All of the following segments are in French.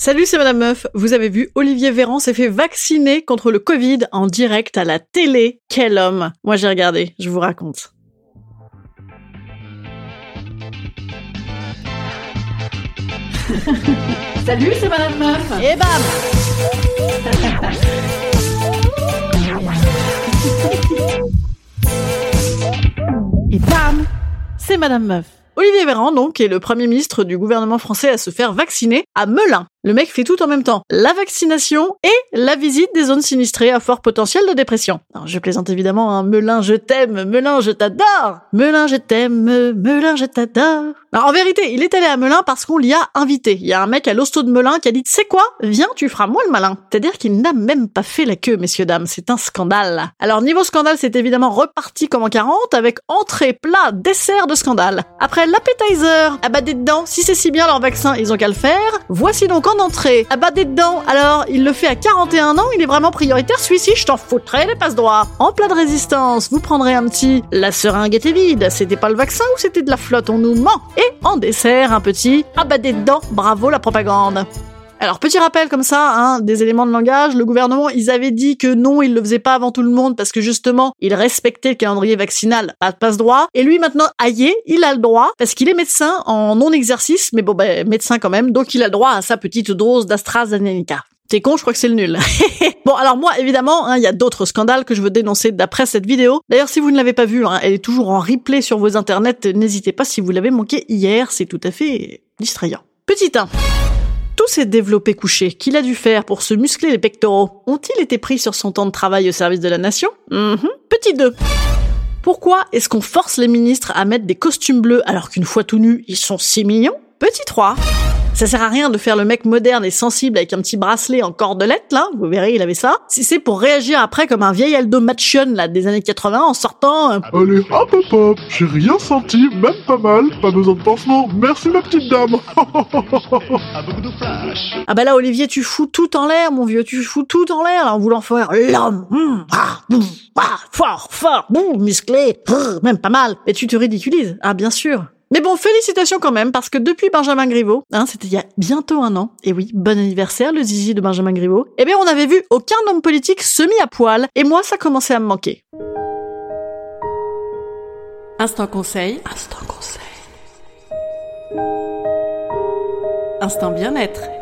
Salut, c'est Madame Meuf. Vous avez vu, Olivier Véran s'est fait vacciner contre le Covid en direct à la télé. Quel homme Moi j'ai regardé, je vous raconte. Salut, c'est Madame Meuf. Et bam Et bam C'est Madame Meuf. Olivier Véran, donc, est le premier ministre du gouvernement français à se faire vacciner à Melun. Le mec fait tout en même temps. La vaccination et la visite des zones sinistrées à fort potentiel de dépression. Alors, je plaisante évidemment, hein. Melun, je t'aime, Melun, je t'adore Melun, je t'aime, Melun, je t'adore Alors, en vérité, il est allé à Melun parce qu'on l'y a invité. Il y a un mec à l'hosto de Melun qui a dit, c'est quoi? Viens, tu feras moi le malin. C'est-à-dire qu'il n'a même pas fait la queue, messieurs, dames. C'est un scandale. Alors, niveau scandale, c'est évidemment reparti comme en 40 avec entrée, plat, dessert de scandale. Après l'appetizer, ah bah dedans, si c'est si bien leur vaccin, ils ont qu'à le faire. Voici donc en entrée, à bas des dents. Alors, il le fait à 41 ans, il est vraiment prioritaire celui-ci, je t'en foutrais les passe droits. En plat de résistance, vous prendrez un petit la seringue était vide, c'était pas le vaccin ou c'était de la flotte, on nous ment. Et en dessert, un petit bas des dents, bravo la propagande. Alors, petit rappel comme ça, hein, des éléments de langage. Le gouvernement, ils avaient dit que non, ils le faisaient pas avant tout le monde parce que justement, ils respectaient le calendrier vaccinal, pas de passe-droit. Et lui, maintenant, aïe, il a le droit parce qu'il est médecin en non-exercice, mais bon, ben, médecin quand même, donc il a le droit à sa petite dose d'AstraZeneca. T'es con, je crois que c'est le nul. bon, alors moi, évidemment, hein, il y a d'autres scandales que je veux dénoncer d'après cette vidéo. D'ailleurs, si vous ne l'avez pas vue, hein, elle est toujours en replay sur vos internets. N'hésitez pas si vous l'avez manqué hier, c'est tout à fait distrayant. Petit 1 tous ces développés couchés qu'il a dû faire pour se muscler les pectoraux? Ont-ils été pris sur son temps de travail au service de la nation? Mhm. Petit 2. Pourquoi est-ce qu'on force les ministres à mettre des costumes bleus alors qu'une fois tout nus, ils sont 6 millions? Petit 3. Ça sert à rien de faire le mec moderne et sensible avec un petit bracelet en cordelette, là, vous verrez, il avait ça. Si c'est pour réagir après comme un vieil Aldo Machon, là, des années 80, en sortant... euh, Allez, hop hop hop, j'ai rien senti, même pas mal, pas besoin de pansement, merci ma petite dame. Ah bah là, Olivier, tu fous tout en l'air, mon vieux, tu fous tout en l'air, là, en voulant faire l'homme, hum, ah, boum, ah, fort, fort, boum, musclé, brr, même pas mal. Et tu te ridiculises, ah bien sûr. Mais bon, félicitations quand même, parce que depuis Benjamin Griveaux, hein, c'était il y a bientôt un an, et oui, bon anniversaire, le zizi de Benjamin Griveaux, eh bien on avait vu aucun homme politique semi à poil, et moi ça commençait à me manquer. Instant conseil. Instant conseil. Instant bien-être. Instant bien-être.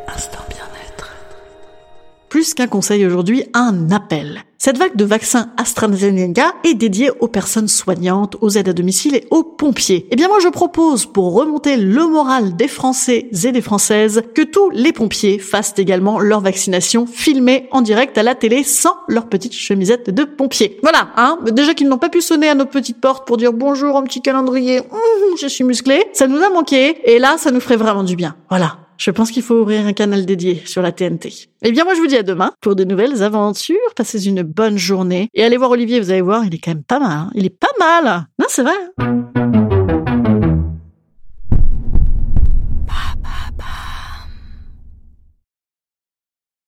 Plus qu'un conseil aujourd'hui, un appel. Cette vague de vaccins AstraZeneca est dédiée aux personnes soignantes, aux aides à domicile et aux pompiers. Eh bien moi je propose, pour remonter le moral des Français et des Françaises, que tous les pompiers fassent également leur vaccination filmée en direct à la télé sans leur petite chemisette de pompier. Voilà, hein, déjà qu'ils n'ont pas pu sonner à nos petites portes pour dire bonjour un petit calendrier, Hum, je suis musclé, ça nous a manqué, et là ça nous ferait vraiment du bien. Voilà. Je pense qu'il faut ouvrir un canal dédié sur la TNT. Eh bien, moi, je vous dis à demain pour de nouvelles aventures. Passez une bonne journée. Et allez voir Olivier, vous allez voir, il est quand même pas mal. hein. Il est pas mal. Non, c'est vrai. hein.